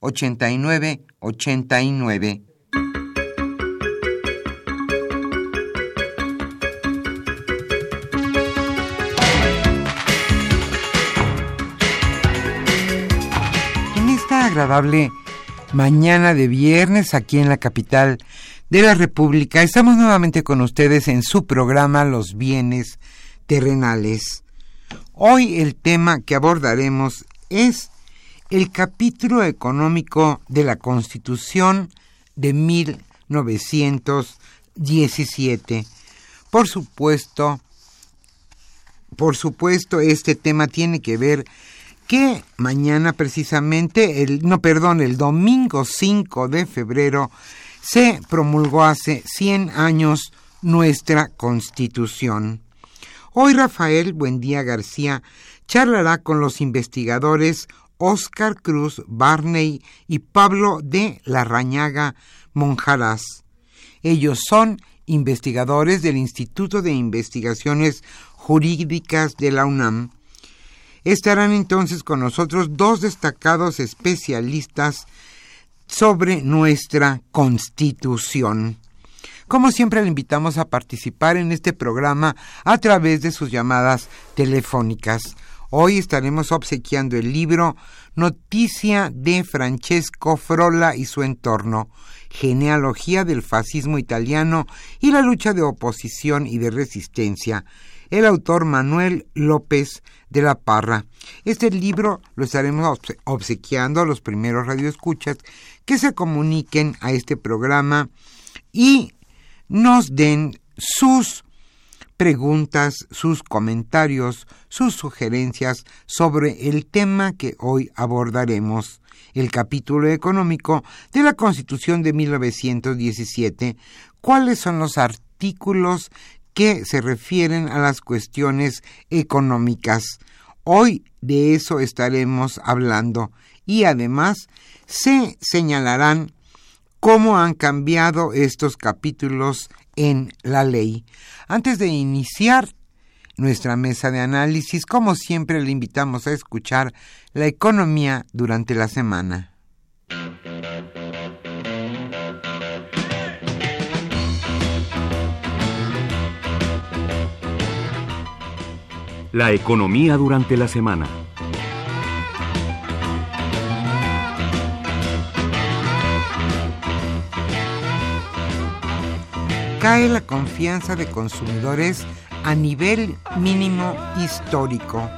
89 89. En esta agradable mañana de viernes aquí en la capital de la República, estamos nuevamente con ustedes en su programa Los bienes terrenales. Hoy el tema que abordaremos es el capítulo económico de la Constitución de 1917. Por supuesto, por supuesto, este tema tiene que ver que mañana precisamente, el, no, perdón, el domingo 5 de febrero, se promulgó hace 100 años nuestra Constitución. Hoy Rafael Buendía García charlará con los investigadores Oscar Cruz Barney y Pablo de Larrañaga Monjaras. Ellos son investigadores del Instituto de Investigaciones Jurídicas de la UNAM. Estarán entonces con nosotros dos destacados especialistas sobre nuestra Constitución. Como siempre, le invitamos a participar en este programa a través de sus llamadas telefónicas. Hoy estaremos obsequiando el libro Noticia de Francesco Frola y su entorno, Genealogía del fascismo italiano y la lucha de oposición y de resistencia. El autor Manuel López de la Parra. Este libro lo estaremos obsequiando a los primeros radioescuchas que se comuniquen a este programa y nos den sus preguntas, sus comentarios, sus sugerencias sobre el tema que hoy abordaremos, el capítulo económico de la Constitución de 1917, cuáles son los artículos que se refieren a las cuestiones económicas. Hoy de eso estaremos hablando. Y además se señalarán cómo han cambiado estos capítulos en la ley. Antes de iniciar nuestra mesa de análisis, como siempre le invitamos a escuchar la economía durante la semana. La economía durante la semana. Cae la confianza de consumidores a nivel mínimo histórico.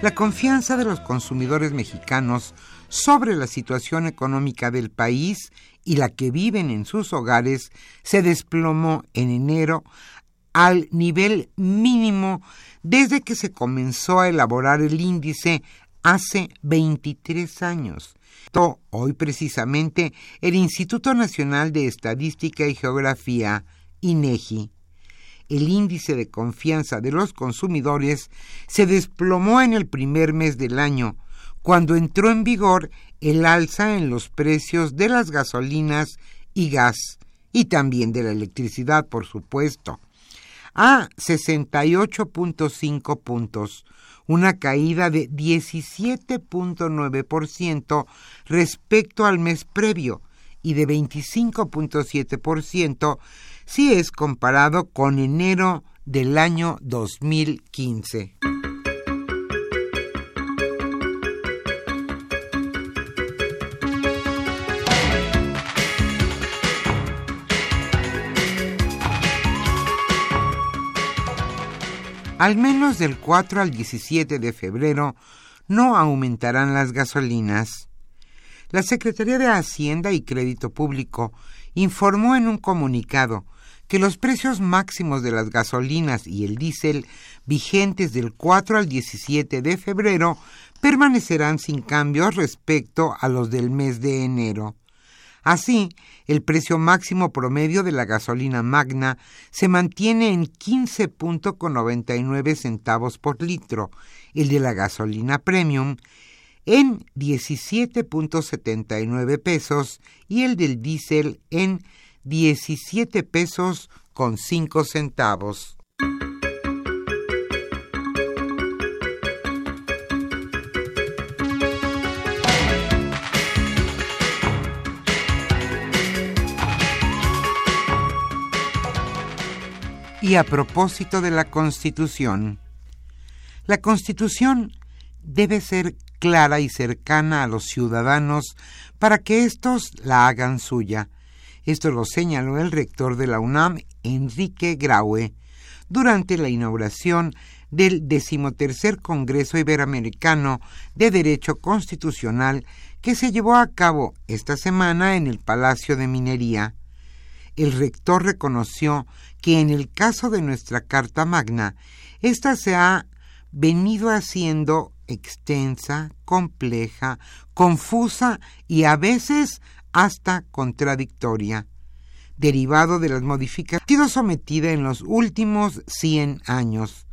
La confianza de los consumidores mexicanos sobre la situación económica del país y la que viven en sus hogares se desplomó en enero al nivel mínimo desde que se comenzó a elaborar el índice hace 23 años hoy precisamente el Instituto Nacional de Estadística y Geografía, INEGI. El índice de confianza de los consumidores se desplomó en el primer mes del año, cuando entró en vigor el alza en los precios de las gasolinas y gas, y también de la electricidad, por supuesto, a 68.5 puntos, una caída de 17.9% respecto al mes previo y de 25.7% si es comparado con enero del año 2015. Al menos del 4 al 17 de febrero no aumentarán las gasolinas. La Secretaría de Hacienda y Crédito Público informó en un comunicado que los precios máximos de las gasolinas y el diésel vigentes del 4 al 17 de febrero permanecerán sin cambios respecto a los del mes de enero. Así, el precio máximo promedio de la gasolina magna se mantiene en 15.99 centavos por litro, el de la gasolina premium en 17.79 pesos y el del diésel en 17 pesos con 5 centavos. Y a propósito de la Constitución, la Constitución debe ser clara y cercana a los ciudadanos para que éstos la hagan suya. Esto lo señaló el rector de la UNAM, Enrique Graue, durante la inauguración del decimotercer Congreso Iberoamericano de Derecho Constitucional que se llevó a cabo esta semana en el Palacio de Minería. El rector reconoció que en el caso de nuestra Carta Magna, ésta se ha venido haciendo extensa, compleja, confusa y a veces hasta contradictoria, derivado de las modificaciones sometidas en los últimos 100 años.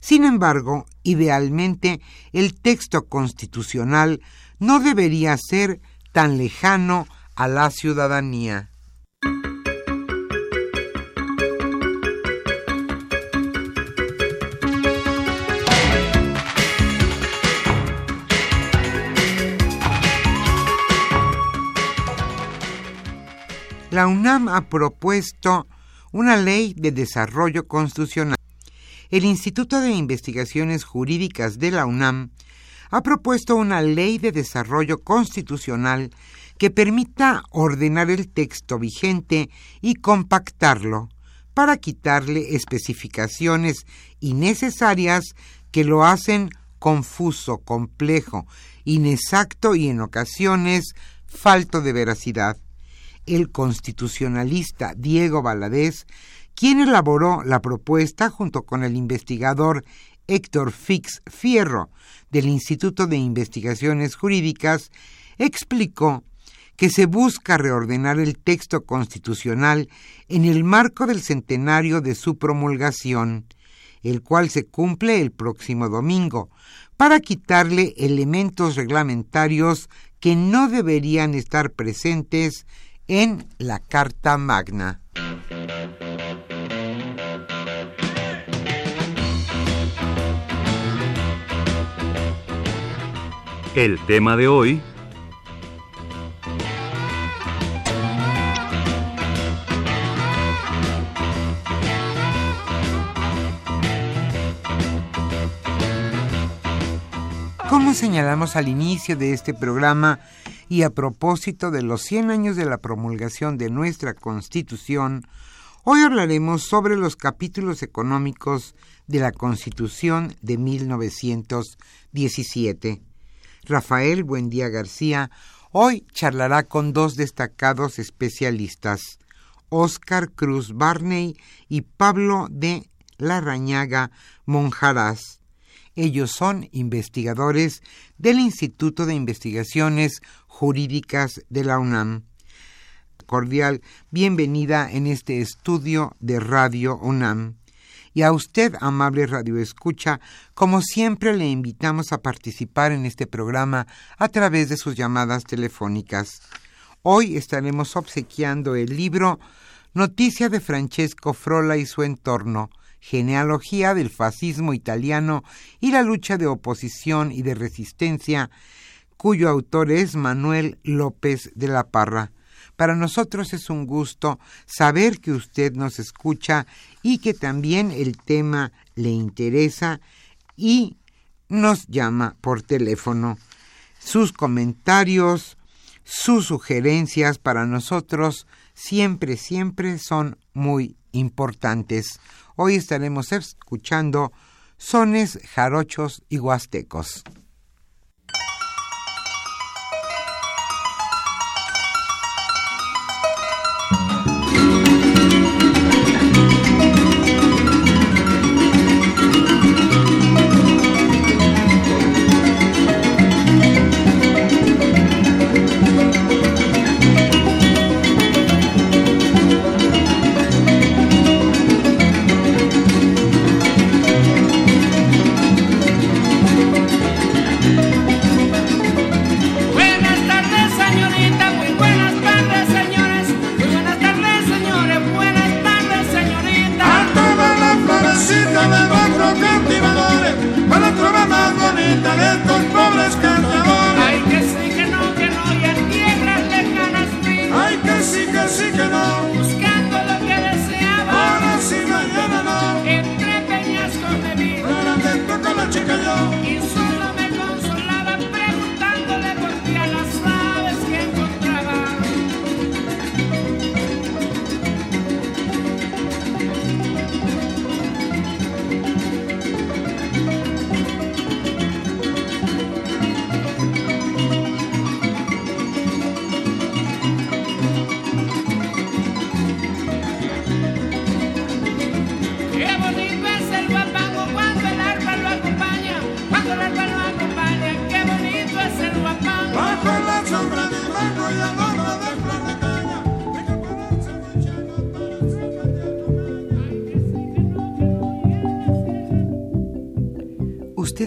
Sin embargo, idealmente, el texto constitucional no debería ser tan lejano a la ciudadanía. La UNAM ha propuesto una ley de desarrollo constitucional. El Instituto de Investigaciones Jurídicas de la UNAM ha propuesto una ley de desarrollo constitucional que permita ordenar el texto vigente y compactarlo para quitarle especificaciones innecesarias que lo hacen confuso, complejo, inexacto y en ocasiones falto de veracidad el constitucionalista Diego Valadez, quien elaboró la propuesta junto con el investigador Héctor Fix Fierro del Instituto de Investigaciones Jurídicas, explicó que se busca reordenar el texto constitucional en el marco del centenario de su promulgación, el cual se cumple el próximo domingo, para quitarle elementos reglamentarios que no deberían estar presentes en la Carta Magna. El tema de hoy Como señalamos al inicio de este programa, y a propósito de los 100 años de la promulgación de nuestra Constitución, hoy hablaremos sobre los capítulos económicos de la Constitución de 1917. Rafael Buendía García hoy charlará con dos destacados especialistas, Óscar Cruz Barney y Pablo de Larrañaga Monjarás. Ellos son investigadores del Instituto de Investigaciones Jurídicas de la UNAM. Cordial bienvenida en este estudio de Radio UNAM. Y a usted, amable Radio Escucha, como siempre le invitamos a participar en este programa a través de sus llamadas telefónicas. Hoy estaremos obsequiando el libro Noticia de Francesco Frola y su entorno, genealogía del fascismo italiano y la lucha de oposición y de resistencia, cuyo autor es Manuel López de la Parra. Para nosotros es un gusto saber que usted nos escucha y que también el tema le interesa y nos llama por teléfono. Sus comentarios, sus sugerencias para nosotros siempre, siempre son muy importantes. Hoy estaremos escuchando sones jarochos y huastecos.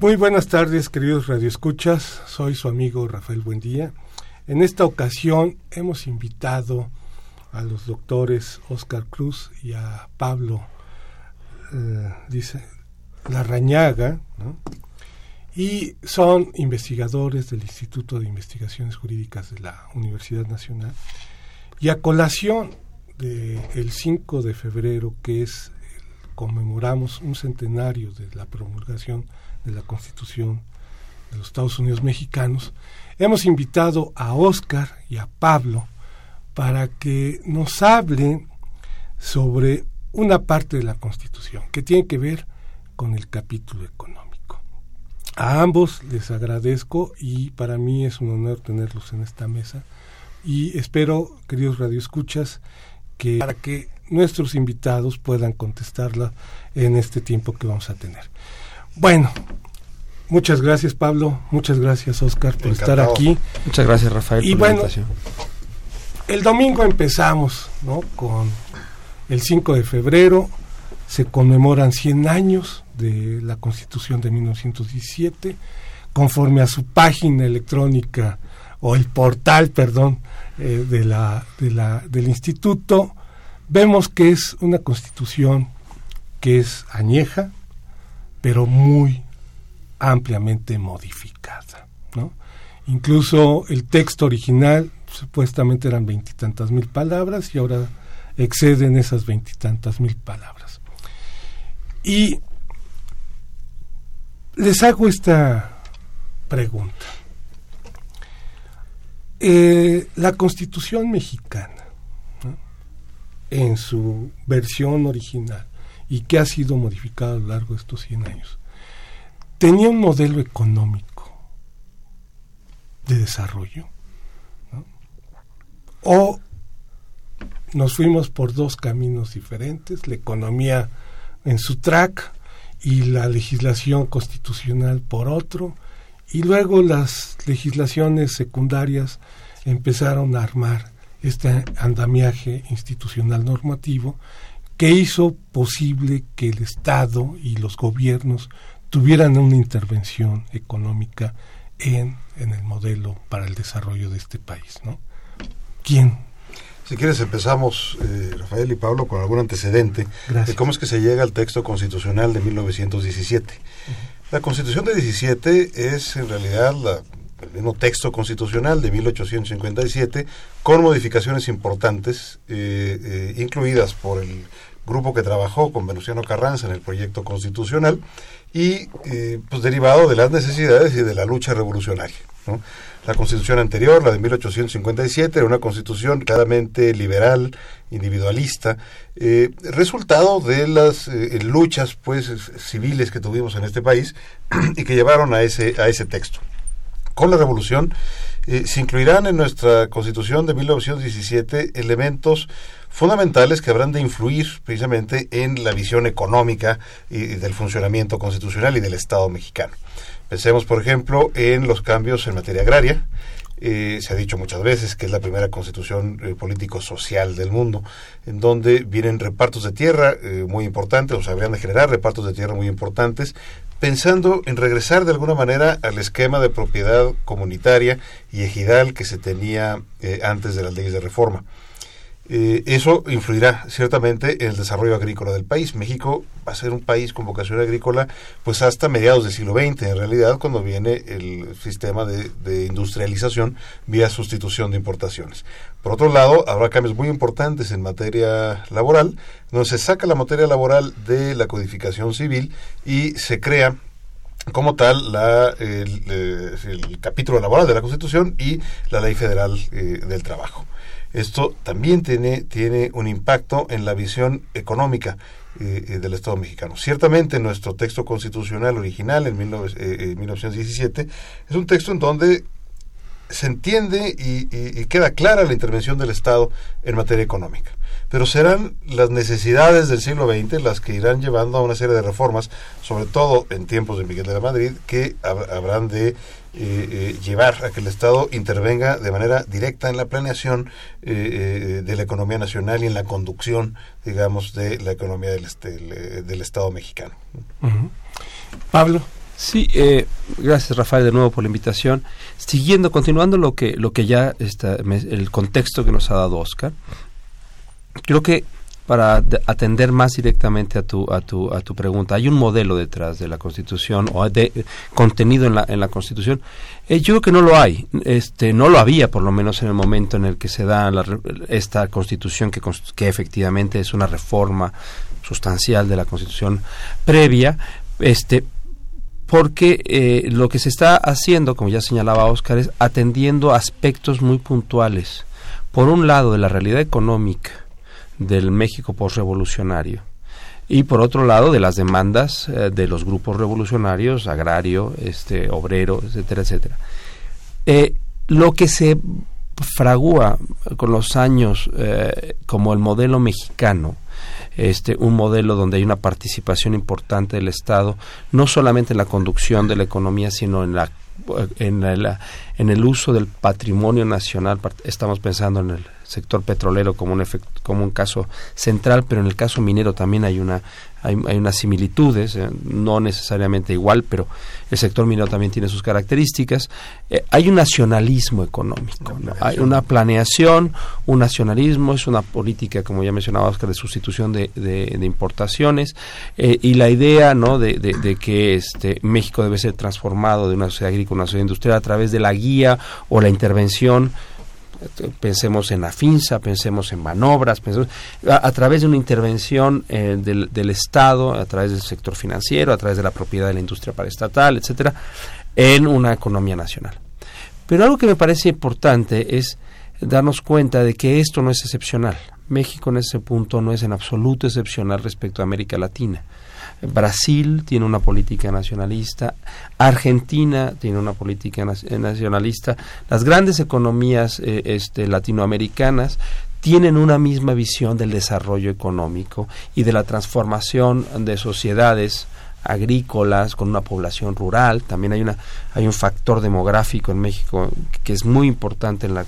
Muy buenas tardes, queridos radioescuchas. Soy su amigo Rafael Buendía. En esta ocasión hemos invitado a los doctores Oscar Cruz y a Pablo, eh, dice, Larrañaga, y son investigadores del Instituto de Investigaciones Jurídicas de la Universidad Nacional. Y a colación del 5 de febrero, que es conmemoramos un centenario de la promulgación de la Constitución de los Estados Unidos mexicanos, hemos invitado a Oscar y a Pablo para que nos hablen sobre una parte de la Constitución que tiene que ver con el capítulo económico. A ambos les agradezco y para mí es un honor tenerlos en esta mesa y espero, queridos radioescuchas, que para que nuestros invitados puedan contestarla en este tiempo que vamos a tener. Bueno, muchas gracias Pablo, muchas gracias Oscar por estar aquí. Muchas gracias Rafael y bueno, El domingo empezamos ¿no? con el 5 de febrero, se conmemoran 100 años de la Constitución de 1917, conforme a su página electrónica o el portal, perdón, eh, de la, de la, del instituto, vemos que es una constitución que es añeja, pero muy ampliamente modificada. ¿no? Incluso el texto original supuestamente eran veintitantas mil palabras y ahora exceden esas veintitantas mil palabras. Y les hago esta pregunta. Eh, la constitución mexicana, en su versión original, y que ha sido modificado a lo largo de estos 100 años, tenía un modelo económico de desarrollo. O nos fuimos por dos caminos diferentes, la economía en su track y la legislación constitucional por otro, y luego las legislaciones secundarias empezaron a armar este andamiaje institucional normativo que hizo posible que el Estado y los gobiernos tuvieran una intervención económica en, en el modelo para el desarrollo de este país. ¿no? ¿Quién? Si quieres empezamos, eh, Rafael y Pablo, con algún antecedente de cómo es que se llega al texto constitucional de 1917. La Constitución de 17 es en realidad la, el mismo texto constitucional de 1857 con modificaciones importantes eh, eh, incluidas por el grupo que trabajó con Venustiano Carranza en el proyecto constitucional y eh, pues derivado de las necesidades y de la lucha revolucionaria. La constitución anterior, la de 1857, era una constitución claramente liberal, individualista, resultado de las luchas pues civiles que tuvimos en este país y que llevaron a ese, a ese texto. Con la revolución se incluirán en nuestra constitución de 1917 elementos fundamentales que habrán de influir precisamente en la visión económica y, del funcionamiento constitucional y del Estado mexicano. Pensemos, por ejemplo, en los cambios en materia agraria. Eh, se ha dicho muchas veces que es la primera constitución eh, político-social del mundo, en donde vienen repartos de tierra eh, muy importantes, o sea, habrían de generar repartos de tierra muy importantes, pensando en regresar de alguna manera al esquema de propiedad comunitaria y ejidal que se tenía antes de las leyes de reforma. Eh, eso influirá ciertamente en el desarrollo agrícola del país. México va a ser un país con vocación agrícola pues hasta mediados del siglo XX, en realidad, cuando viene el sistema de, industrialización vía sustitución de importaciones. Por otro lado, habrá cambios muy importantes en materia laboral, donde se saca la materia laboral de la codificación civil y se crea como tal la, el, capítulo laboral de la Constitución y la Ley Federal eh, del Trabajo. Esto también tiene, tiene un impacto en la visión económica eh, eh, del Estado mexicano. Ciertamente nuestro texto constitucional original en, 1917 eh, es un texto en donde se entiende y, queda clara la intervención del Estado en materia económica. Pero serán las necesidades del siglo XX las que irán llevando a una serie de reformas, sobre todo en tiempos de Miguel de la Madrid, que habrán de eh, eh, llevar a que el Estado intervenga de manera directa en la planeación eh, de la economía nacional y en la conducción, digamos, de la economía del, este, del Estado mexicano. Pablo. Sí, gracias Rafael de nuevo por la invitación. Siguiendo, continuando lo que lo que ya está, el contexto que nos ha dado Oscar, creo que para atender más directamente a tu, a tu, a tu pregunta. Hay un modelo detrás de la Constitución o de contenido en la, en la Constitución. Eh, yo creo que no lo hay. Este, no lo había, por lo menos en el momento en el que se da esta Constitución, que, que efectivamente es una reforma sustancial de la Constitución previa. Este, porque eh, lo que se está haciendo, como ya señalaba Oscar, es atendiendo aspectos muy puntuales. Por un lado, de la realidad económica, del México postrevolucionario y por otro lado de las demandas eh, de los grupos revolucionarios, agrario, este, obrero, etcétera, etcétera. Eh, lo que se fragúa con los años eh, como el modelo mexicano, este, un modelo donde hay una participación importante del Estado, no solamente en la conducción de la economía, sino en la en, en el uso del patrimonio nacional, estamos pensando en el sector petrolero como un, como un caso central, pero en el caso minero también hay una hay, unas similitudes, eh, no necesariamente igual, pero el sector minero también tiene sus características. Eh, hay un nacionalismo económico, hay una planeación, un nacionalismo, es una política, como ya mencionaba Oscar, de sustitución de, de, importaciones eh, y la idea ¿no? de, de, que este, México debe ser transformado de una sociedad agrícola a una sociedad industrial a través de la guía o la intervención pensemos en AFINSA, pensemos en manobras, pensemos, a, través de una intervención eh, del, del, Estado, a través del sector financiero, a través de la propiedad de la industria paraestatal, etcétera, en una economía nacional. Pero algo que me parece importante es darnos cuenta de que esto no es excepcional. México en ese punto no es en absoluto excepcional respecto a América Latina. Brasil tiene una política nacionalista, Argentina tiene una política nacionalista, las grandes economías eh, este, latinoamericanas tienen una misma visión del desarrollo económico y de la transformación de sociedades agrícolas con una población rural también hay una hay un factor demográfico en México que es muy importante en la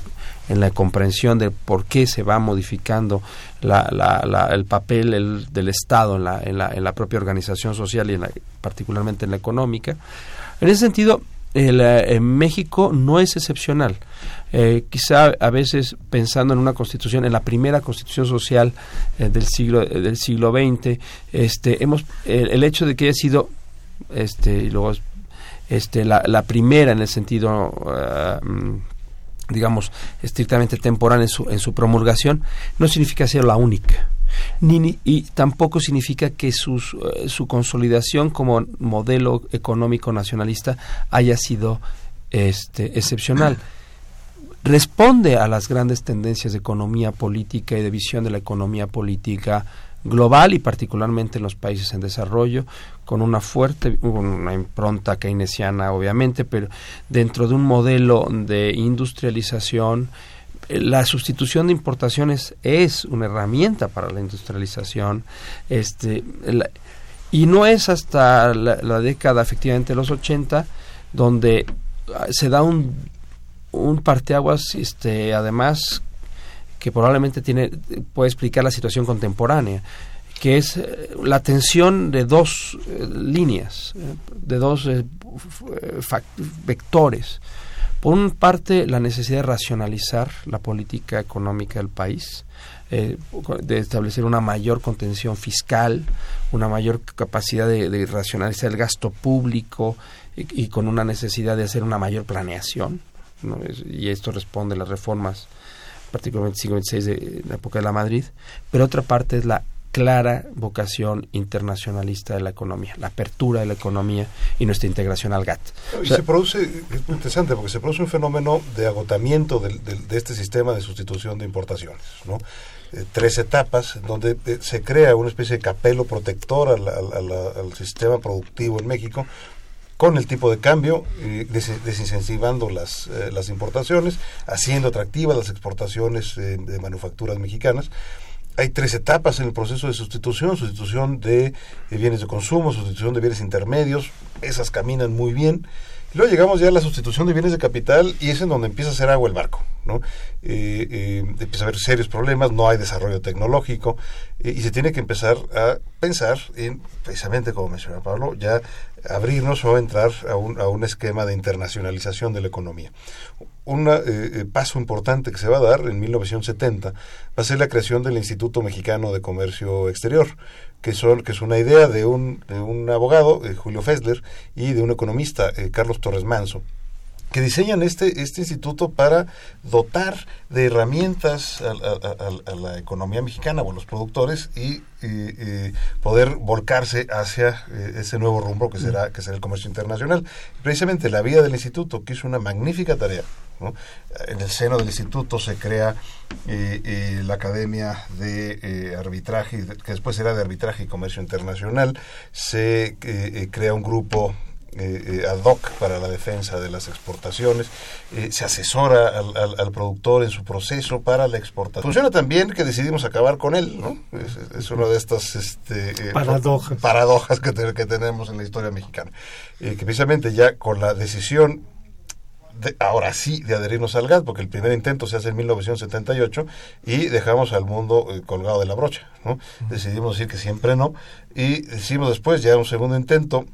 en la comprensión de por qué se va modificando el papel del Estado en la, en, la, en la, propia organización social y particularmente en la económica. En ese sentido, el, eh, México no es excepcional. Eh, quizá a veces pensando en una constitución, en la primera constitución social eh, del siglo del siglo XX, este, hemos el, hecho de que haya sido este y luego este la, la primera en el sentido uh, digamos, estrictamente temporal en su, en su promulgación, no significa ser la única. Ni, y tampoco significa que sus, eh, su consolidación como modelo económico nacionalista haya sido este, excepcional. Responde a las grandes tendencias de economía política y de visión de la economía política global y particularmente en los países en desarrollo, con una fuerte, una impronta keynesiana obviamente, pero dentro de un modelo de industrialización, la sustitución de importaciones es una herramienta para la industrialización, este, y no es hasta la, década efectivamente los 80 donde ah, se da un, un parteaguas, este, además que probablemente tiene, puede explicar la situación contemporánea, que es eh, la tensión de dos eh, líneas, eh, de dos vectores. Por una parte, la necesidad de racionalizar la política económica del país, de establecer una mayor contención fiscal, una mayor capacidad de, racionalizar el gasto público y, con una necesidad de hacer una mayor planeación. y esto responde a las reformas particularmente siglo XVI de la época de la Madrid, pero otra parte es la clara vocación internacionalista de la economía, la apertura de la economía y nuestra integración al GATT. Y se produce, es muy interesante, porque se produce un fenómeno de agotamiento de, este sistema de sustitución de importaciones, ¿no? Eh, tres etapas donde eh, se crea una especie de capelo protector al sistema productivo en México con el tipo de cambio, desincentivando las, eh, las importaciones, haciendo atractivas las exportaciones eh, de manufacturas mexicanas. Hay tres etapas en el proceso de sustitución, sustitución de bienes de consumo, sustitución de bienes intermedios, esas caminan muy bien. Luego llegamos ya a la sustitución de bienes de capital y es en donde empieza a hacer agua el barco. ¿no? empieza a haber serios problemas, no hay desarrollo tecnológico y se tiene que empezar a pensar en, precisamente como mencionaba Pablo, ya abrirnos o entrar a un, a un esquema de internacionalización de la economía. Un eh, eh, paso importante que se va a dar en 1970 va a ser la creación del Instituto Mexicano de Comercio Exterior, que, son, que es una idea de un, de un abogado, eh, Julio Fessler, y de un economista, Carlos Torres Manso, que diseñan este, este instituto para dotar de herramientas a, la economía mexicana o a los productores y, poder volcarse hacia eh, ese nuevo rumbo que será, que será el comercio internacional. Precisamente la vía del instituto, que es una magnífica tarea, En el seno del instituto se crea eh, eh, la Academia de Arbitraje, que después será de Arbitraje y Comercio Internacional, se crea un grupo eh, eh, ad hoc para la defensa de las exportaciones, eh, se asesora al, productor en su proceso para la exportación. Funciona también que decidimos acabar con él, ¿no? Es, una de estas este, paradojas, paradojas que, que, tenemos en la historia mexicana. que precisamente ya con la decisión de, ahora sí de adherirnos al GATT, porque el primer intento se hace en 1978 y dejamos al mundo colgado de la brocha. ¿no? Decidimos decir que siempre no y decimos después ya un segundo intento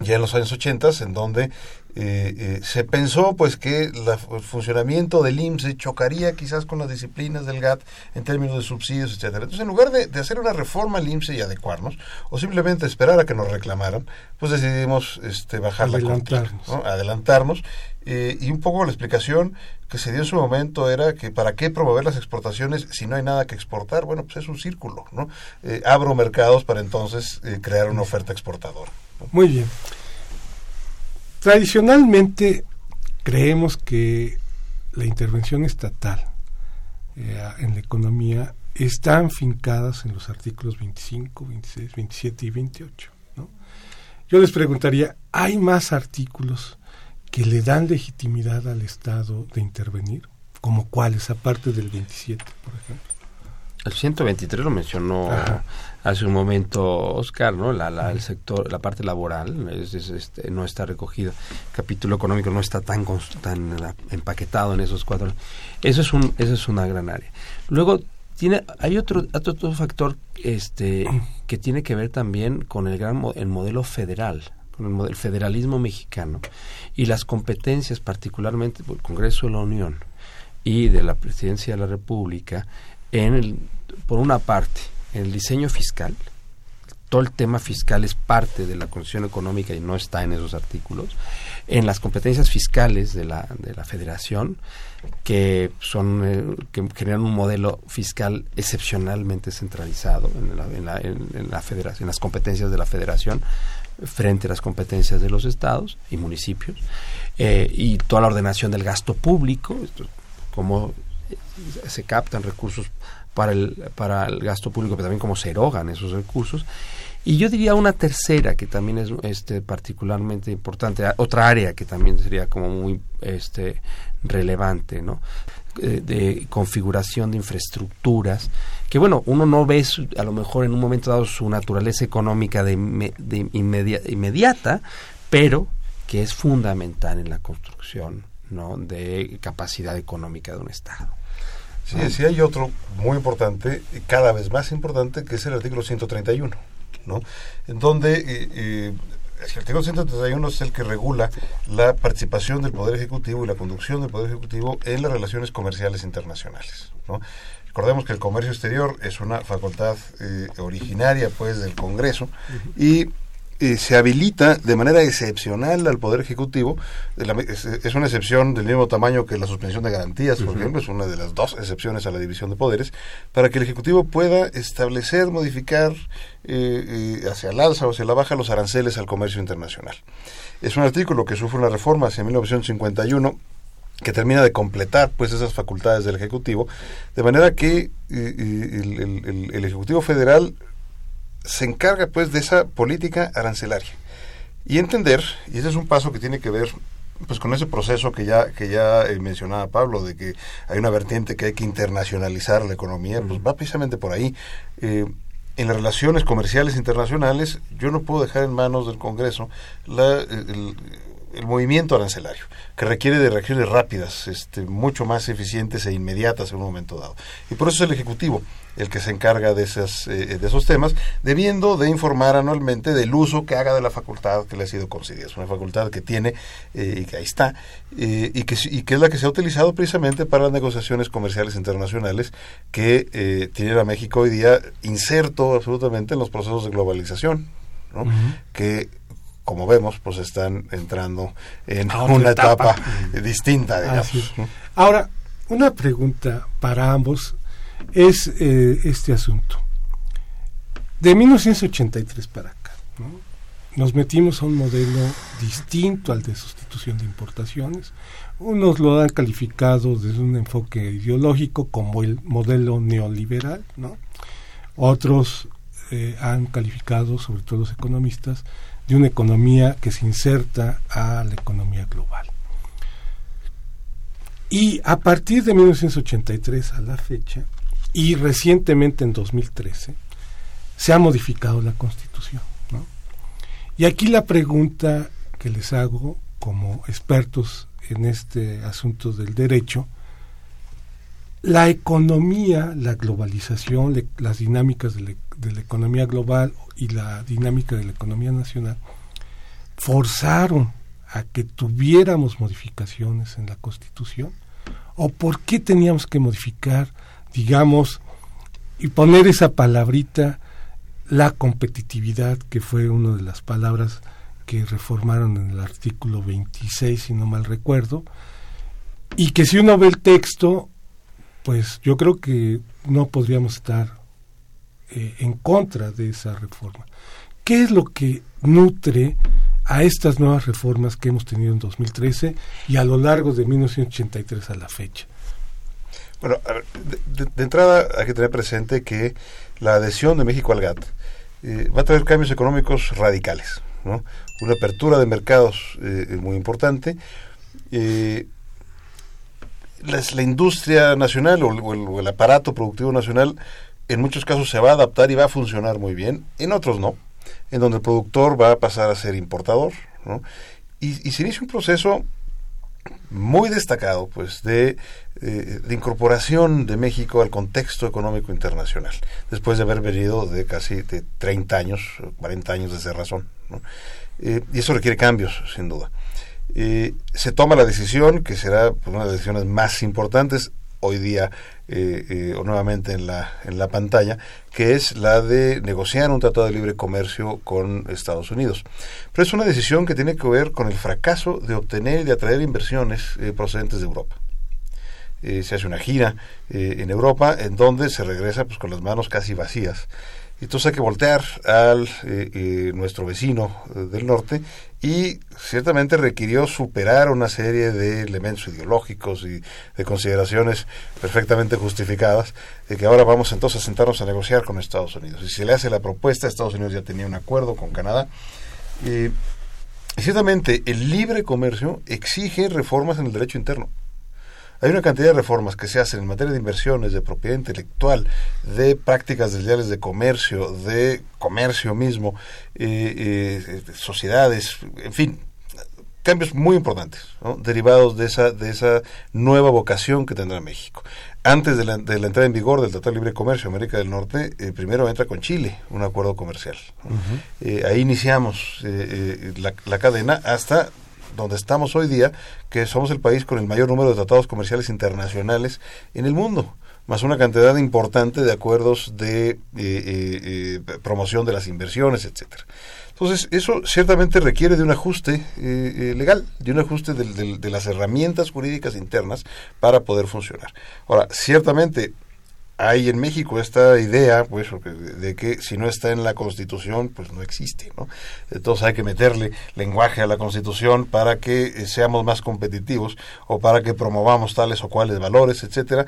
ya en los años 80, en donde eh, eh, se pensó pues que el funcionamiento del IMSS chocaría quizás con las disciplinas del GATT en términos de subsidios, etcétera. Entonces, en lugar de, hacer una reforma al IMSS y adecuarnos, o simplemente esperar a que nos reclamaran, pues decidimos este, bajar adelantarnos. la contra, adelantarnos. Eh, y un poco la explicación que se dio en su momento era que para qué promover las exportaciones si no hay nada que exportar. Bueno, pues es un círculo, ¿no? abro mercados para entonces crear una oferta exportadora. Muy bien. Tradicionalmente creemos que la intervención estatal eh, en la economía están fincadas en los artículos 25, 26, 27 y 28. Yo les preguntaría, ¿hay más artículos que le dan legitimidad al Estado de intervenir? como cuáles, aparte del 27, por ejemplo. El 123 lo mencionó hace un momento Oscar, ¿no? La, la, el sector, la parte laboral es, este, no está recogido. El capítulo económico no está tan, tan empaquetado en esos cuatro. Eso es un, eso es una gran área. Luego tiene, hay otro, otro, factor este, que tiene que ver también con el gran el modelo federal, con el, federalismo mexicano y las competencias, particularmente del Congreso de la Unión y de la Presidencia de la República en el, por una parte, en el diseño fiscal, todo el tema fiscal es parte de la condición económica y no está en esos artículos, en las competencias fiscales de la, de la federación, que son eh, que generan un modelo fiscal excepcionalmente centralizado en la, federación, las competencias de la federación frente a las competencias de los estados y municipios, eh, y toda la ordenación del gasto público, esto, como se captan recursos para el, para el gasto público, pero también cómo se erogan esos recursos. Y yo diría una tercera que también es este, particularmente importante, otra área que también sería como muy este, relevante, ¿no? Eh, de configuración de infraestructuras, que bueno, uno no ve a lo mejor en un momento dado su naturaleza económica de, de inmediata, pero que es fundamental en la construcción ¿no? de capacidad económica de un Estado. Sí, sí hay otro muy importante, cada vez más importante, que es el artículo 131, ¿no? En donde eh, eh, el artículo 131 es el que regula la participación del Poder Ejecutivo y la conducción del Poder Ejecutivo en las relaciones comerciales internacionales, ¿no? Recordemos que el comercio exterior es una facultad eh, originaria pues del Congreso y eh, se habilita de manera excepcional al Poder Ejecutivo, es, una excepción del mismo tamaño que la suspensión de garantías, por ejemplo, es una de las dos excepciones a la división de poderes, para que el Ejecutivo pueda establecer, modificar eh, eh, hacia el alza o hacia la baja los aranceles al comercio internacional. Es un artículo que sufre una reforma hacia 1951 que termina de completar pues esas facultades del Ejecutivo, de manera que el Ejecutivo Federal se encarga pues de esa política arancelaria. Y entender y ese es un paso que tiene que ver pues con ese proceso que ya que ya eh, mencionaba Pablo de que hay una vertiente que hay que internacionalizar la economía pues va precisamente por ahí. Eh, en las relaciones comerciales internacionales yo no puedo dejar en manos del Congreso la, el, el movimiento arancelario, que requiere de reacciones rápidas, este, mucho más eficientes e inmediatas en un momento dado. Y por eso es el Ejecutivo el que se encarga de, esas, eh, de esos temas, debiendo de informar anualmente del uso que haga de la facultad que le ha sido concedida. Es una facultad que tiene eh, y que ahí está, eh, y, que, y que es la que se ha utilizado precisamente para las negociaciones comerciales internacionales que tiene a México hoy día inserto absolutamente en los procesos de globalización. ¿no? que como vemos, pues están entrando en una etapa, distinta, digamos. Ahora, una pregunta para ambos es eh, este asunto. De 1983 para acá, nos metimos a un modelo distinto al de sustitución de importaciones. Unos lo han calificado desde un enfoque ideológico como el modelo neoliberal, ¿no? Otros eh, han calificado, sobre todo los economistas, de una economía que se inserta a la economía global. Y a partir de 1983 a la fecha, y recientemente en 2013, se ha modificado la Constitución. Y aquí la pregunta que les hago como expertos en este asunto del derecho, la economía, la globalización, las dinámicas de la, economía global y la dinámica de la economía nacional forzaron a que tuviéramos modificaciones en la Constitución? ¿O por qué teníamos que modificar, digamos, y poner esa palabrita, la competitividad, que fue una de las palabras que reformaron en el artículo 26, si no mal recuerdo, y que si uno ve el texto, pues yo creo que no podríamos estar eh, en contra de esa reforma. ¿Qué es lo que nutre a estas nuevas reformas que hemos tenido en 2013 y a lo largo de 1983 a la fecha? Bueno, de, entrada hay que tener presente que la adhesión de México al GATT eh, va a traer cambios económicos radicales, ¿no? Una apertura de mercados eh, muy importante. la industria nacional o el, aparato productivo nacional en muchos casos se va a adaptar y va a funcionar muy bien, en otros no, en donde el productor va a pasar a ser importador, ¿no? y, se inicia un proceso muy destacado pues de, eh, de, incorporación de México al contexto económico internacional, después de haber venido de casi de 30 años, 40 años de cerrazón. Eh, y eso requiere cambios, sin duda. Eh, se toma la decisión, que será pues, una de las decisiones más importantes hoy día eh, eh, o nuevamente en la, en la pantalla, que es la de negociar un tratado de libre comercio con Estados Unidos. Pero es una decisión que tiene que ver con el fracaso de obtener y de atraer inversiones eh, procedentes de Europa. se hace una gira en Europa en donde se regresa pues, con las manos casi vacías entonces hay que voltear al nuestro vecino del norte y ciertamente requirió superar una serie de elementos ideológicos y de consideraciones perfectamente justificadas de que ahora vamos entonces a sentarnos a negociar con Estados Unidos. Y se le hace la propuesta, Estados Unidos ya tenía un acuerdo con Canadá. y ciertamente el libre comercio exige reformas en el derecho interno. Hay una cantidad de reformas que se hacen en materia de inversiones, de propiedad intelectual, de prácticas desleales de comercio, de comercio mismo, eh, eh, sociedades, en fin, cambios muy importantes, derivados de esa, de esa nueva vocación que tendrá México. Antes de la, de la entrada en vigor del Tratado de Libre Comercio América del Norte, eh, primero entra con Chile un acuerdo comercial. ahí iniciamos la, la cadena hasta donde estamos hoy día, que somos el país con el mayor número de tratados comerciales internacionales en el mundo más una cantidad importante de acuerdos de eh, eh, eh, promoción de las inversiones, etcétera. Entonces, eso ciertamente requiere de un ajuste legal, de un ajuste de las herramientas jurídicas internas para poder funcionar. Ahora, ciertamente hay en México esta idea, pues, de que si no está en la Constitución, pues no existe, ¿no? Entonces hay que meterle lenguaje a la Constitución para que eh, seamos más competitivos o para que promovamos tales o cuales valores, etcétera,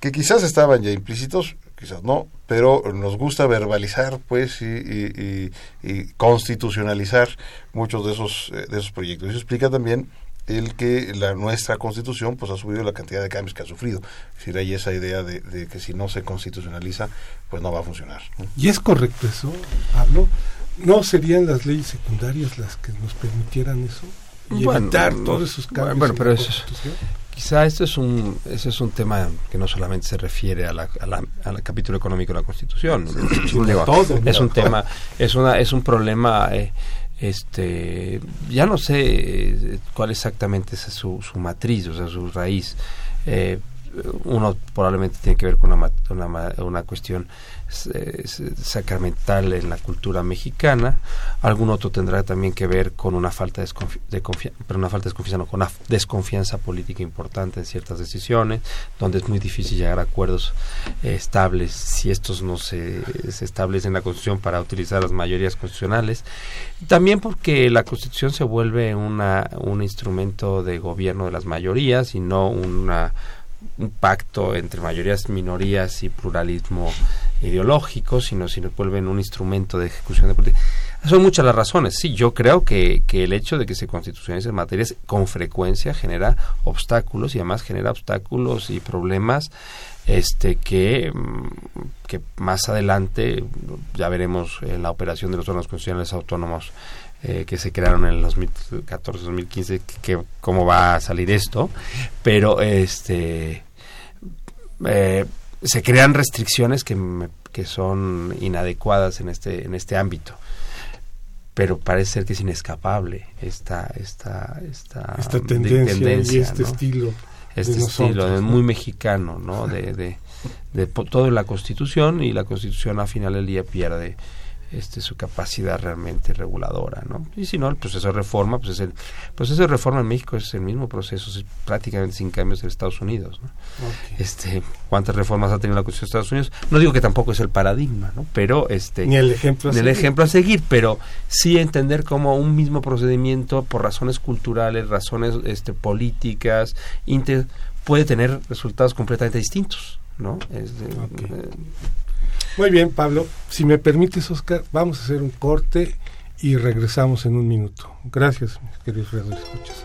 que quizás estaban ya implícitos, quizás no, pero nos gusta verbalizar, pues, y, constitucionalizar muchos de esos, eh, de esos proyectos. Eso explica también el que la nuestra constitución pues ha subido la cantidad de cambios que ha sufrido. Es decir, hay esa idea de, que si no se constitucionaliza, pues no va a funcionar. ¿Y es correcto eso, Pablo? ¿No serían las leyes secundarias las que nos permitieran eso? Y evitar todos esos cambios. Bueno, pero eso, quizá esto es un ese es un tema que no solamente se refiere a la, al capítulo económico de la Constitución. es, un, es un tema, es una es un problema eh, este ya no sé eh, cuál exactamente es su, su matriz, o sea, su raíz. Eh, uno probablemente tiene que ver con una, una, una cuestión sacramental en la cultura mexicana, algún otro tendrá también que ver con una falta de, confianza, pero una falta de desconfianza, no, con una desconfianza política importante en ciertas decisiones, donde es muy difícil llegar a acuerdos eh, estables si estos no se, establecen en la Constitución para utilizar las mayorías constitucionales. También porque la Constitución se vuelve una, un instrumento de gobierno de las mayorías y no una un pacto entre mayorías, minorías y pluralismo ideológico, sino si nos vuelven un instrumento de ejecución de política. Son muchas las razones. Sí, yo creo que, que el hecho de que se constitucionalicen materias con frecuencia genera obstáculos y además genera obstáculos y problemas este que, mm, que más adelante ya veremos en la operación de los órganos constitucionales autónomos eh, que se crearon en el 2014-2015 que, cómo va a salir esto pero este eh, se crean restricciones que, que son inadecuadas en este en este ámbito. Pero parece ser que es inescapable esta esta esta, esta tendencia, y este estilo este estilo muy mexicano no de, de, de, toda la constitución y la constitución al final del día pierde este, su capacidad realmente reguladora, ¿no? Y si no, el proceso de reforma, pues es el proceso de reforma en México es el mismo proceso, es prácticamente sin cambios en Estados Unidos, ¿no? Este, ¿cuántas reformas ha tenido la Constitución de Estados Unidos? No digo que tampoco es el paradigma, ¿no? Pero este ni el ejemplo a ni el ejemplo a seguir, pero sí entender cómo un mismo procedimiento por razones culturales, razones este políticas, inter, puede tener resultados completamente distintos, ¿no? Este, eh, muy bien, Pablo. Si me permites, Oscar, vamos a hacer un corte y regresamos en un minuto. Gracias, mis queridos escuchas.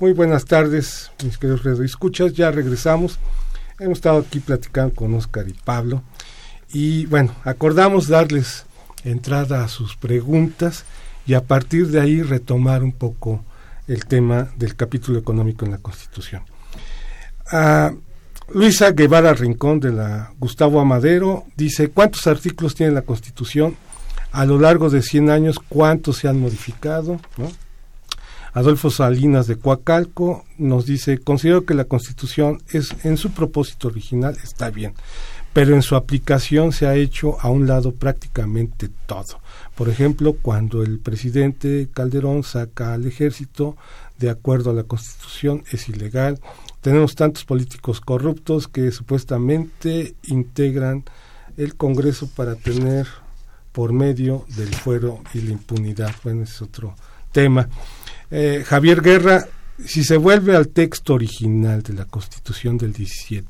muy buenas tardes, mis queridos radioescuchas. Ya regresamos. Hemos estado aquí platicando con Oscar y Pablo. Y bueno, acordamos darles entrada a sus preguntas y a partir de ahí retomar un poco el tema del capítulo económico en la Constitución. Luisa Guevara Rincón de la Gustavo Amadero dice, ¿cuántos artículos tiene la Constitución? A lo largo de 100 años, ¿cuántos se han modificado? ¿No? Adolfo Salinas de Coacalco nos dice, considero que la Constitución es en su propósito original está bien, pero en su aplicación se ha hecho a un lado prácticamente todo. Por ejemplo, cuando el presidente Calderón saca al ejército de acuerdo a la Constitución es ilegal. Tenemos tantos políticos corruptos que supuestamente integran el Congreso para tener por medio del fuero y la impunidad. Bueno, ese es otro tema. Eh, Javier Guerra, si se vuelve al texto original de la Constitución del 17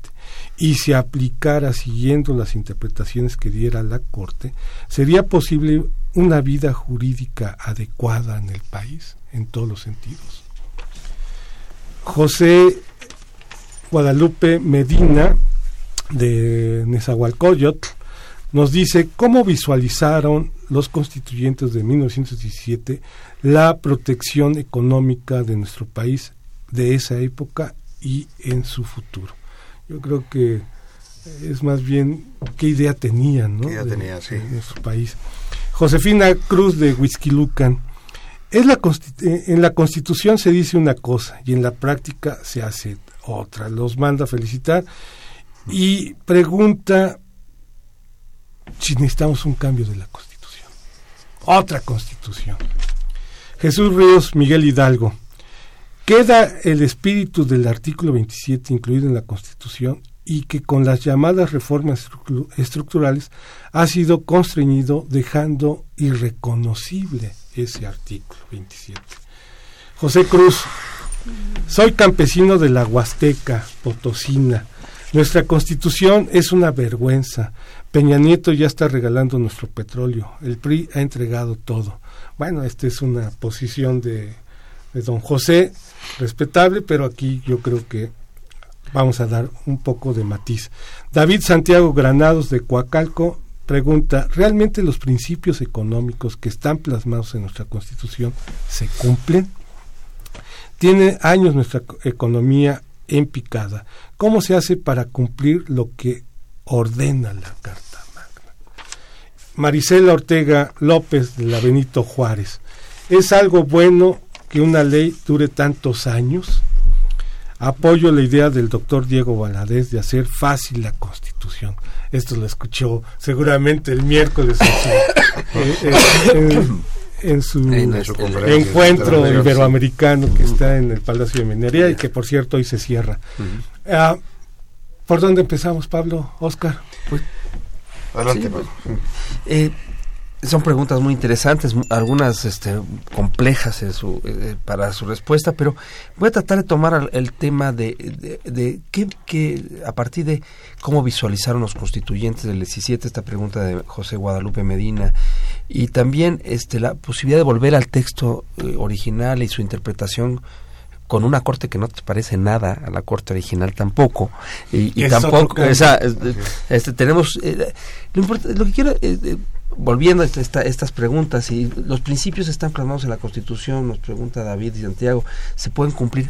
y se aplicara siguiendo las interpretaciones que diera la Corte, ¿sería posible una vida jurídica adecuada en el país en todos los sentidos? José Guadalupe Medina de Nezahualcóyotl nos dice cómo visualizaron los constituyentes de 1917 la protección económica de nuestro país de esa época y en su futuro. Yo creo que es más bien qué idea tenían ¿no? ¿Qué idea de, tenía, sí. de nuestro país. Josefina Cruz de Huizquilucan. Es la consti- en la Constitución se dice una cosa y en la práctica se hace otra. Los manda a felicitar y pregunta si necesitamos un cambio de la Constitución. Otra Constitución. Jesús Ríos Miguel Hidalgo. Queda el espíritu del artículo 27 incluido en la Constitución y que con las llamadas reformas estru- estructurales ha sido constreñido dejando irreconocible ese artículo 27. José Cruz, soy campesino de la Huasteca Potosina. Nuestra constitución es una vergüenza. Peña Nieto ya está regalando nuestro petróleo. El PRI ha entregado todo. Bueno, esta es una posición de, don José, respetable, pero aquí yo creo que vamos a dar un poco de matiz. David Santiago Granados de Coacalco pregunta, ¿realmente los principios económicos que están plasmados en nuestra Constitución se cumplen? Tiene años nuestra co- economía en picada. ¿Cómo se hace para cumplir lo que ordena la Carta Marisela Ortega López de la Benito Juárez. ¿Es algo bueno que una ley dure tantos años? Apoyo la idea del doctor Diego Valadez de hacer fácil la constitución. Esto lo escuchó seguramente el miércoles en su, encuentro iberoamericano que está en el Palacio de Minería y que por cierto hoy se cierra. Ah, ¿Por dónde empezamos, Pablo? Oscar. Pues, Adelante, Pablo. Eh, son preguntas muy interesantes, algunas este, complejas en su, eh, para su respuesta, pero voy a tratar de tomar el, tema de, de, qué, a partir de cómo visualizaron los constituyentes del 17, esta pregunta de José Guadalupe Medina, y también este, la posibilidad de volver al texto eh, original y su interpretación con una corte que no te parece nada a la corte original tampoco y, tampoco este, tenemos eh, lo, lo, que quiero volviendo a estas preguntas, y los principios están plasmados en la Constitución, nos pregunta David y Santiago, ¿se pueden cumplir?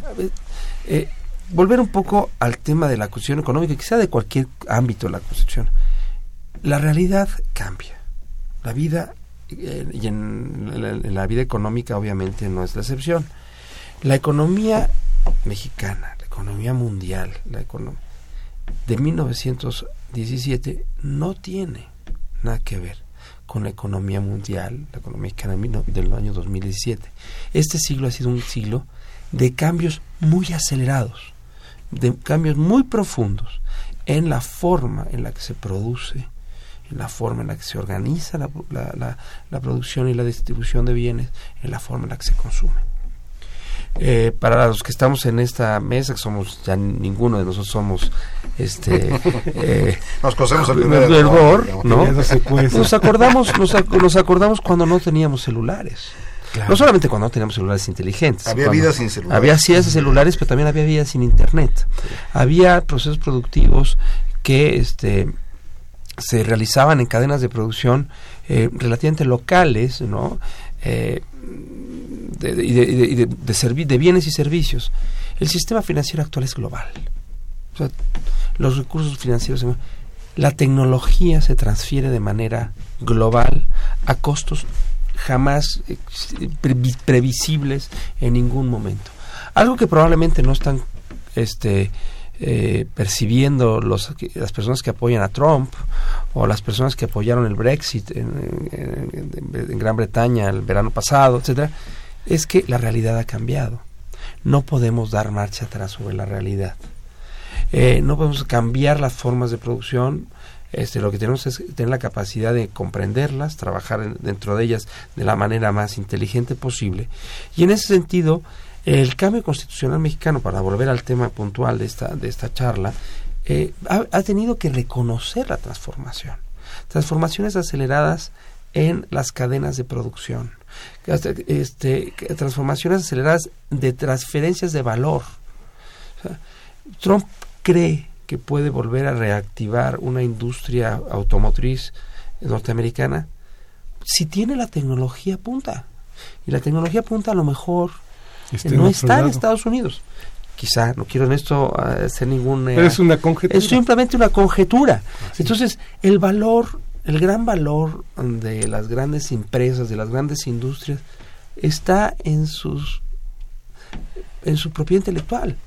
Eh, volver un poco al tema de la Constitución económica, quizá de cualquier ámbito de la Constitución. La realidad cambia. La vida, eh, y en, la vida económica obviamente no es la excepción. La economía mexicana, la economía mundial, la economía de 1917 no tiene nada que ver con la economía mundial, la economía mexicana del año 2017. Este siglo ha sido un siglo de cambios muy acelerados, de cambios muy profundos en la forma en la que se produce, en la forma en la que se organiza la, la producción y la distribución de bienes, en la forma en la que se consume. Eh, para los que estamos en esta mesa, que somos, ya ninguno de nosotros somos, este, eh, nos conocemos el ¿no? Nos acordamos, nos, acordamos cuando no teníamos celulares. No solamente cuando no teníamos celulares inteligentes. Había vidas sin celulares. Había sin celulares, pero también había vidas sin internet. Había procesos productivos que este, se realizaban en cadenas de producción eh, relativamente locales, ¿no? Eh, de, de, de, de, bienes y servicios. El sistema financiero actual es global. los recursos financieros, la tecnología se transfiere de manera global a costos jamás previsibles en ningún momento. Algo que probablemente no están este, eh, percibiendo los, las personas que apoyan a Trump o las personas que apoyaron el Brexit en, Gran Bretaña el verano pasado, etcétera, es que la realidad ha cambiado. No podemos dar marcha atrás sobre la realidad. Eh, no podemos cambiar las formas de producción. Este, lo que tenemos es tener la capacidad de comprenderlas, trabajar dentro de ellas de la manera más inteligente posible. Y en ese sentido, el cambio constitucional mexicano, para volver al tema puntual de esta, de esta charla, eh, ha, tenido que reconocer la transformación. Transformaciones aceleradas en las cadenas de producción. Este, transformaciones aceleradas de transferencias de valor. Trump cree que puede volver a reactivar una industria automotriz norteamericana si tiene la tecnología punta. Y la tecnología punta a lo mejor no está en Estados Unidos. Quizá, no quiero en esto ah, hacer ningún... es una conjetura. Es simplemente una conjetura. Entonces, el valor, el gran valor de las grandes empresas, de las grandes industrias, está en sus en su propiedad intelectual.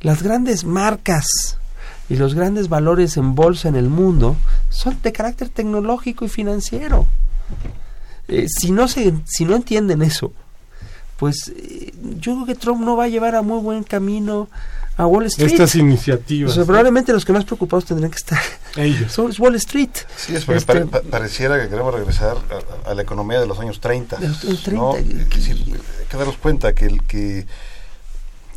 las grandes marcas y los grandes valores en bolsa en el mundo son de carácter tecnológico y financiero. Eh, si no se, si no entienden eso, pues eh, yo creo que Trump no va a llevar a muy buen camino a Wall Street. Estas iniciativas. probablemente los que más preocados tendrían que estar ellos. Son Wall Street. Sí, es porque este, pareciera que queremos regresar a, la economía de los años 30. De los años 30. hay que darnos cuenta que, que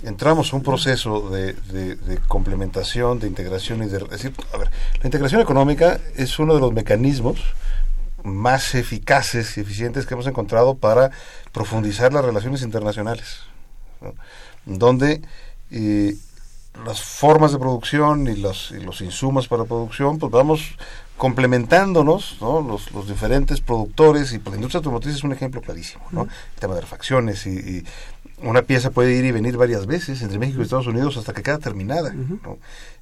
entramos a un proceso de, de, complementación, de integración y de... Es decir, a ver, la integración económica es uno de los mecanismos más eficaces y eficientes que hemos encontrado para profundizar las relaciones internacionales, donde eh, las formas de producción y los, y los insumos para producción, pues vamos complementándonos, ¿no? Los, los diferentes productores, y pues, la industria automotriz es un ejemplo clarísimo, ¿no? El tema de refacciones y, y una pieza puede ir y venir varias veces entre México y Estados Unidos hasta que queda terminada, ¿no?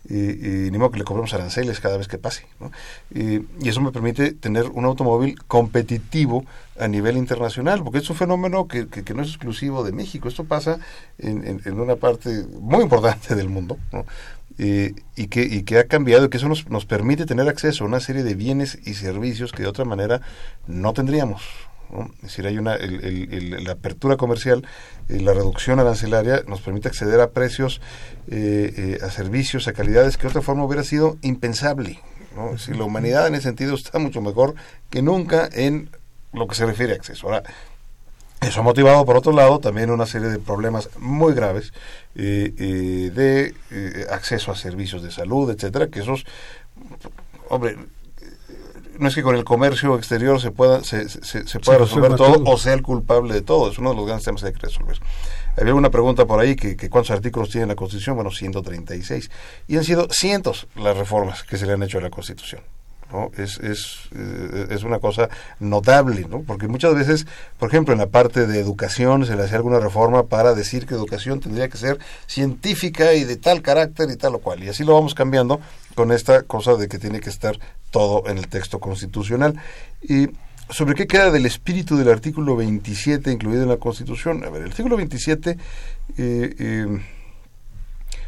Y, ni modo que le cobremos aranceles cada vez que pase, ¿no? Y, eso me permite tener un automóvil competitivo a nivel internacional, porque es un fenómeno que, que, no es exclusivo de México, esto pasa en, en, una parte muy importante del mundo, y, que, y que ha cambiado y que eso nos, nos permite tener acceso a una serie de bienes y servicios que de otra manera no tendríamos. ¿No? Es decir, hay una, el, el, el, la apertura comercial, eh, la reducción arancelaria nos permite acceder a precios, eh, eh, a servicios, a calidades que de otra forma hubiera sido impensable. ¿no? Es decir, la humanidad en ese sentido está mucho mejor que nunca en lo que se refiere a acceso. Ahora, eso ha motivado, por otro lado, también una serie de problemas muy graves eh, eh, de eh, acceso a servicios de salud, etcétera, que esos, hombre, no es que con el comercio exterior se pueda se, se, se pueda resolver todo, todo, o sea el culpable de todo, es uno de los grandes temas que hay que resolver. Había una pregunta por ahí que, que cuántos artículos tiene la Constitución, bueno, 136, y han sido cientos las reformas que se le han hecho a la Constitución. ¿no? Es, es, eh, es una cosa notable, ¿no? porque muchas veces, por ejemplo, en la parte de educación se le hacía alguna reforma para decir que educación tendría que ser científica y de tal carácter y tal o cual, y así lo vamos cambiando con esta cosa de que tiene que estar todo en el texto constitucional. Y ¿Sobre qué queda del espíritu del artículo 27 incluido en la Constitución? A ver, el artículo 27... Eh, eh,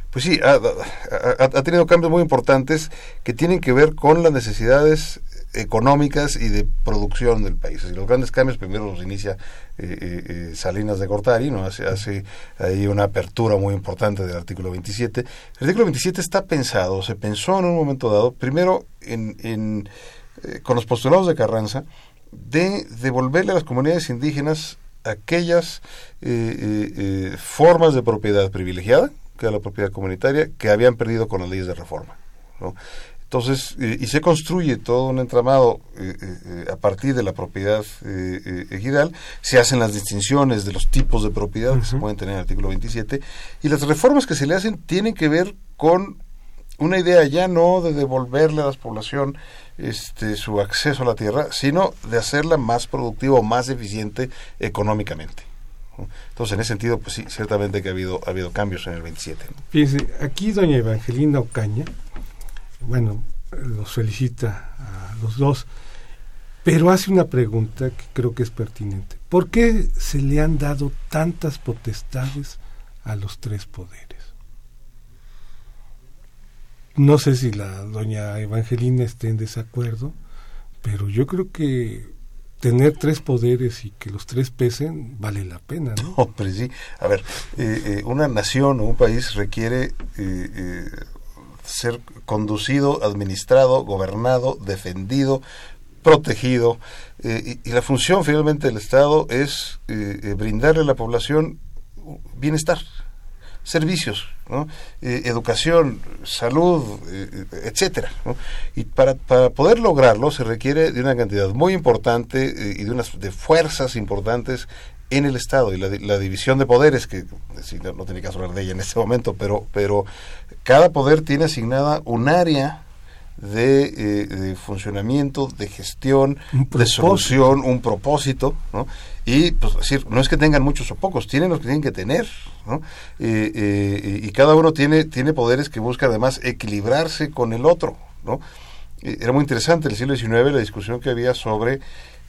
pues sí, ha, tenido cambios muy importantes que tienen que ver con las necesidades económicas y de producción del país. Y los grandes cambios primero los inicia eh, eh, Salinas de Gortari, ¿no? hace, hace ahí una apertura muy importante del artículo 27. El artículo 27 está pensado, se pensó en un momento dado, primero en, eh, con los postulados de Carranza, de devolverle a las comunidades indígenas aquellas formas de propiedad privilegiada, que era la propiedad comunitaria, que habían perdido con las leyes de reforma. ¿no? Entonces, eh, y se construye todo un entramado eh, eh, a partir de la propiedad ejidal, se hacen las distinciones de los tipos de propiedad uh -huh. que se pueden tener en el artículo 27, y las reformas que se le hacen tienen que ver con una idea ya no de devolverle a la población este, su acceso a la tierra, sino de hacerla más productiva o más eficiente económicamente. Entonces, en ese sentido, pues sí, ciertamente que ha habido, ha habido cambios en el 27. ¿no? Fíjense, aquí doña Evangelina Ocaña, bueno, los felicita a los dos, pero hace una pregunta que creo que es pertinente. ¿Por qué se le han dado tantas potestades a los tres poderes? No sé si la doña Evangelina esté en desacuerdo, pero yo creo que tener tres poderes y que los tres pesen vale la pena, ¿no? Hombre, sí. A ver, eh, eh, una nación o un país requiere eh, ser conducido, administrado, gobernado, defendido, protegido. Y, y, la función finalmente del Estado es brindarle a la población bienestar, servicios, eh, educación, salud, eh, etcétera. Y para, para, poder lograrlo se requiere de una cantidad muy importante eh, y de unas de fuerzas importantes en el Estado y la, la división de poderes, que sí, no, no tiene caso hablar de ella en este momento, pero, pero cada poder tiene asignada un área de, eh, de, funcionamiento, de gestión, de solución, un propósito, ¿no? Y, pues, decir, no es que tengan muchos o pocos, tienen los que tienen que tener, ¿no? Eh, eh, y cada uno tiene, tiene poderes que busca además equilibrarse con el otro, ¿no? Era muy interesante en el siglo XIX la discusión que había sobre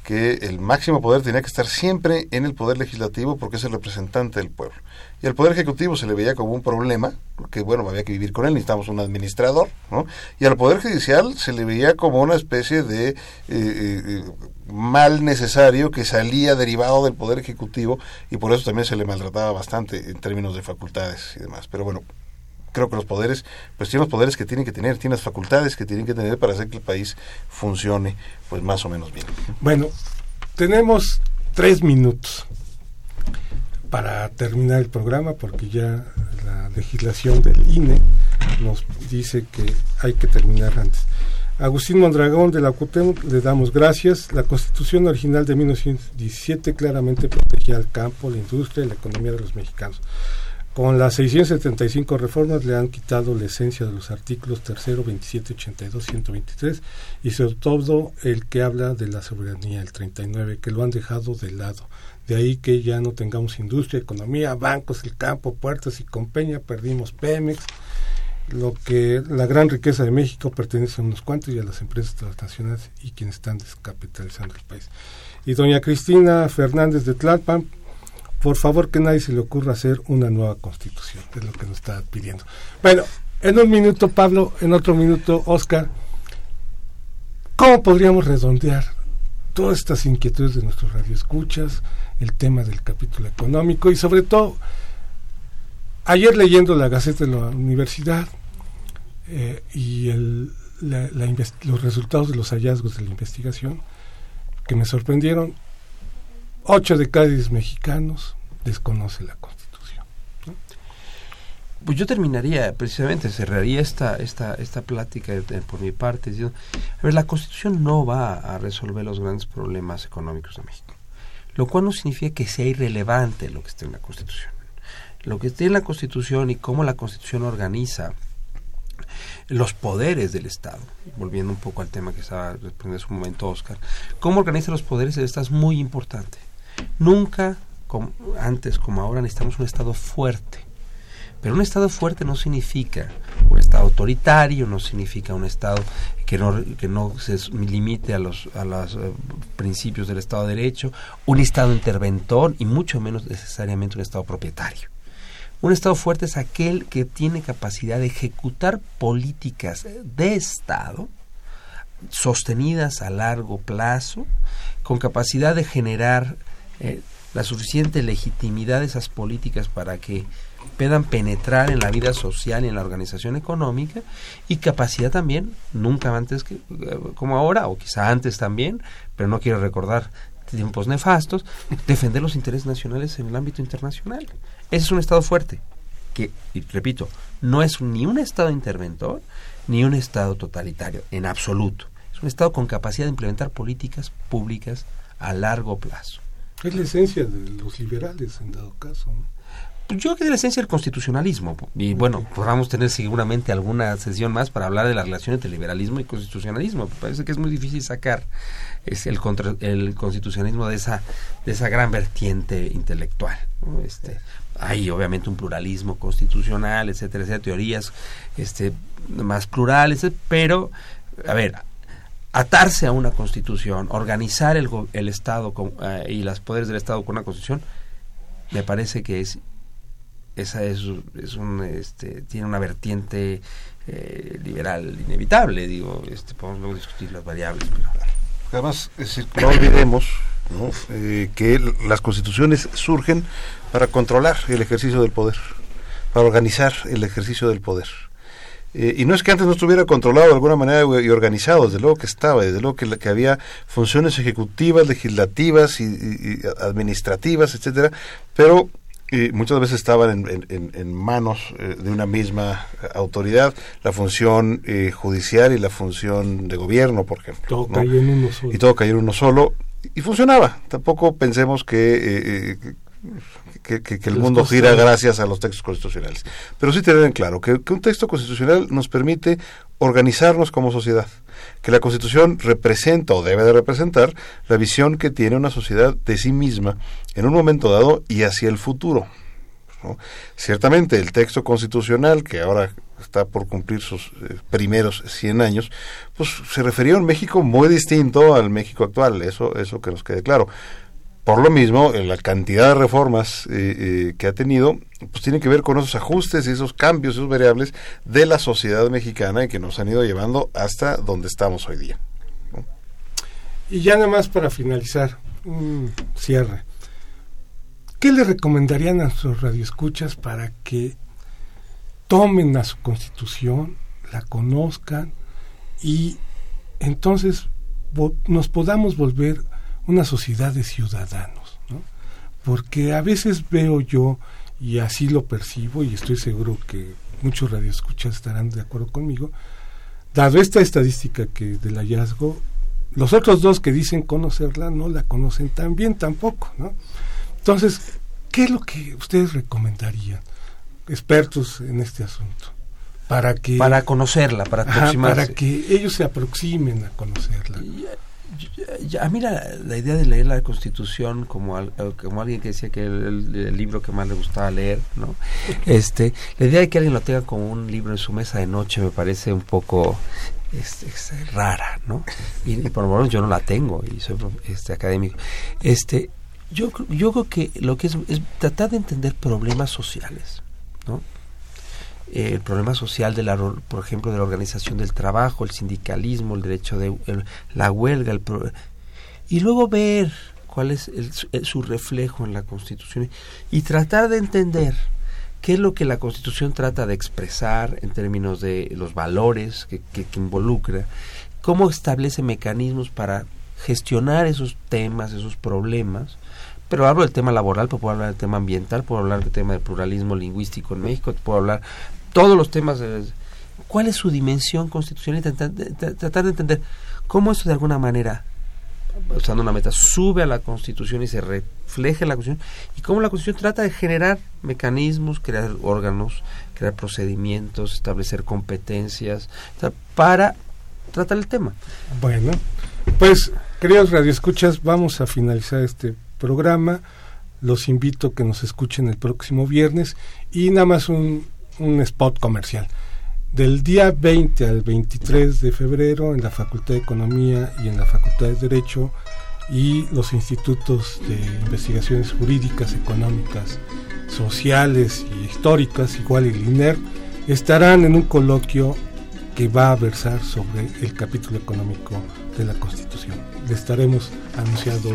que el máximo poder tenía que estar siempre en el poder legislativo porque es el representante del pueblo. Y al poder ejecutivo se le veía como un problema, porque bueno, había que vivir con él, necesitamos un administrador, ¿no? Y al poder judicial se le veía como una especie de eh, eh, mal necesario que salía derivado del poder ejecutivo y por eso también se le maltrataba bastante en términos de facultades y demás. Pero bueno, creo que los poderes, pues tienen los poderes que tienen que tener, tienen las facultades que tienen que tener para hacer que el país funcione pues más o menos bien. Bueno, tenemos tres minutos para terminar el programa porque ya la legislación del INE nos dice que hay que terminar antes. Agustín Mondragón de la CUTEM le damos gracias. La constitución original de 1917 claramente protegía al campo, la industria y la economía de los mexicanos. Con las 675 reformas le han quitado la esencia de los artículos 3, 27, 82, 123 y sobre todo el que habla de la soberanía, el 39, que lo han dejado de lado. De ahí que ya no tengamos industria, economía, bancos, el campo, puertos y con Peña perdimos Pemex. Lo que la gran riqueza de México pertenece a unos cuantos y a las empresas transnacionales y quienes están descapitalizando el país. Y doña Cristina Fernández de Tlalpan por favor que nadie se le ocurra hacer una nueva constitución, es lo que nos está pidiendo. Bueno, en un minuto Pablo, en otro minuto Oscar, ¿cómo podríamos redondear todas estas inquietudes de nuestros radioescuchas, el tema del capítulo económico y sobre todo, ayer leyendo la Gaceta de la Universidad eh, y el, los resultados de los hallazgos de la investigación, que me sorprendieron, Ocho de cada mexicanos desconoce la Constitución. Pues yo terminaría, precisamente, cerraría esta, esta, esta plática por mi parte diciendo, a ver, la Constitución no va a resolver los grandes problemas económicos de México, lo cual no significa que sea irrelevante lo que esté en la Constitución. Lo que esté en la Constitución y cómo la Constitución organiza los poderes del Estado, volviendo un poco al tema que estaba respondiendo en su momento Oscar, cómo organiza los poderes del Estado es muy importante. Nunca como antes como ahora necesitamos un Estado fuerte. Pero un Estado fuerte no significa un Estado autoritario, no significa un Estado que no, que no se limite a los, a los eh, principios del Estado de Derecho, un Estado interventor y mucho menos necesariamente un Estado propietario. Un Estado fuerte es aquel que tiene capacidad de ejecutar políticas de Estado sostenidas a largo plazo, con capacidad de generar eh, la suficiente legitimidad de esas políticas para que puedan penetrar en la vida social y en la organización económica y capacidad también, nunca antes que, eh, como ahora, o quizá antes también, pero no quiero recordar tiempos nefastos, defender los intereses nacionales en el ámbito internacional. Ese es un Estado fuerte, que, y repito, no es ni un Estado interventor ni un Estado totalitario, en absoluto. Es un Estado con capacidad de implementar políticas públicas a largo plazo. Es la esencia de los liberales, en dado caso. Pues yo creo que es la esencia del constitucionalismo. Y bueno, podamos tener seguramente alguna sesión más para hablar de la relación entre liberalismo y constitucionalismo. Parece que es muy difícil sacar es el, el constitucionalismo de esa, de esa gran vertiente intelectual. Este, hay obviamente un pluralismo constitucional, etcétera, etcétera, teorías este, más plurales, pero, a ver, atarse a una constitución, organizar el, el Estado eh, y los poderes del Estado con una constitución, me parece que es esa es, es un este, tiene una vertiente eh, liberal inevitable digo este podemos luego discutir las variables pero además no olvidemos eh, que las constituciones surgen para controlar el ejercicio del poder para organizar el ejercicio del poder eh, y no es que antes no estuviera controlado de alguna manera y organizado, desde luego que estaba, desde luego que, que había funciones ejecutivas, legislativas y, administrativas, etcétera, pero eh, muchas veces estaban en, manos eh, de una misma autoridad, la función judicial y la función de gobierno, por ejemplo. Todo cayó en uno solo. Y todo cayó en uno solo. Y funcionaba. Tampoco pensemos que que, el mundo gira gracias a los textos constitucionales. Pero sí tener en claro que, un texto constitucional nos permite organizarnos como sociedad, que la Constitución representa o debe de representar la visión que tiene una sociedad de sí misma en un momento dado y hacia el futuro. Ciertamente el texto constitucional, que ahora está por cumplir sus eh, primeros 100 años, pues se refería a un México muy distinto al México actual, eso, eso que nos quede claro. Por lo mismo, la cantidad de reformas eh, eh, que ha tenido, pues tiene que ver con esos ajustes y esos cambios, esos variables de la sociedad mexicana y que nos han ido llevando hasta donde estamos hoy día. Y ya nada más para finalizar, un cierre. ¿Qué le recomendarían a sus radioescuchas para que tomen a su constitución, la conozcan y entonces nos podamos volver una sociedad de ciudadanos, ¿no? porque a veces veo yo, y así lo percibo, y estoy seguro que muchos radioescuchas estarán de acuerdo conmigo, dado esta estadística que del hallazgo, los otros dos que dicen conocerla no la conocen tan bien tampoco, ¿no? Entonces, ¿qué es lo que ustedes recomendarían? expertos en este asunto para que para conocerla para para que ellos se aproximen a conocerla a mí la, idea de leer la Constitución como, como alguien que decía que el, el, libro que más le gustaba leer, ¿no? Este, la idea de que alguien lo tenga como un libro en su mesa de noche me parece un poco este, rara, ¿no? Y, por lo menos yo no la tengo y soy este académico. Este, yo yo creo que lo que es es tratar de entender problemas sociales, ¿no? El problema social de la por ejemplo de la organización del trabajo el sindicalismo el derecho de la huelga el y luego ver cuál es su reflejo en la constitución y tratar de entender qué es lo que la constitución trata de expresar en términos de los valores que, que involucra cómo establece mecanismos para gestionar esos temas esos problemas. Pero hablo del tema laboral, puedo hablar del tema ambiental, puedo hablar del tema del pluralismo lingüístico en México, puedo hablar todos los temas. De, ¿Cuál es su dimensión constitucional? Y tratar, de entender cómo eso de alguna manera, usando una meta, sube a la Constitución y se refleja en la Constitución, y cómo la Constitución trata de generar mecanismos, crear órganos, crear procedimientos, establecer competencias, para tratar el tema. Bueno, pues, queridos radioescuchas, vamos a finalizar este programa. Los invito a que nos escuchen el próximo viernes y nada más un, un spot comercial. Del día 20 al 23 de febrero en la Facultad de Economía y en la Facultad de Derecho y los institutos de investigaciones jurídicas, económicas, sociales y históricas, igual el INER, estarán en un coloquio que va a versar sobre el capítulo económico de la Constitución. Le estaremos anunciando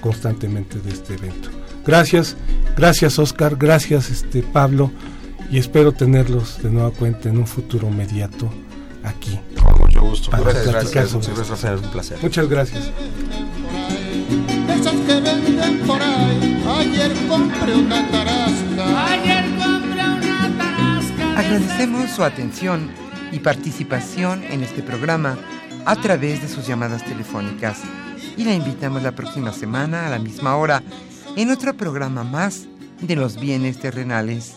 constantemente de este evento. Gracias, gracias Oscar, gracias este Pablo y espero tenerlos de nueva cuenta en un futuro inmediato aquí. Con mucho gusto. Para Muchas gracias, gracias, un placer. Muchas gracias. Agradecemos su atención y participación en este programa a través de sus llamadas telefónicas y la invitamos la próxima semana a la misma hora en otro programa más de los bienes terrenales.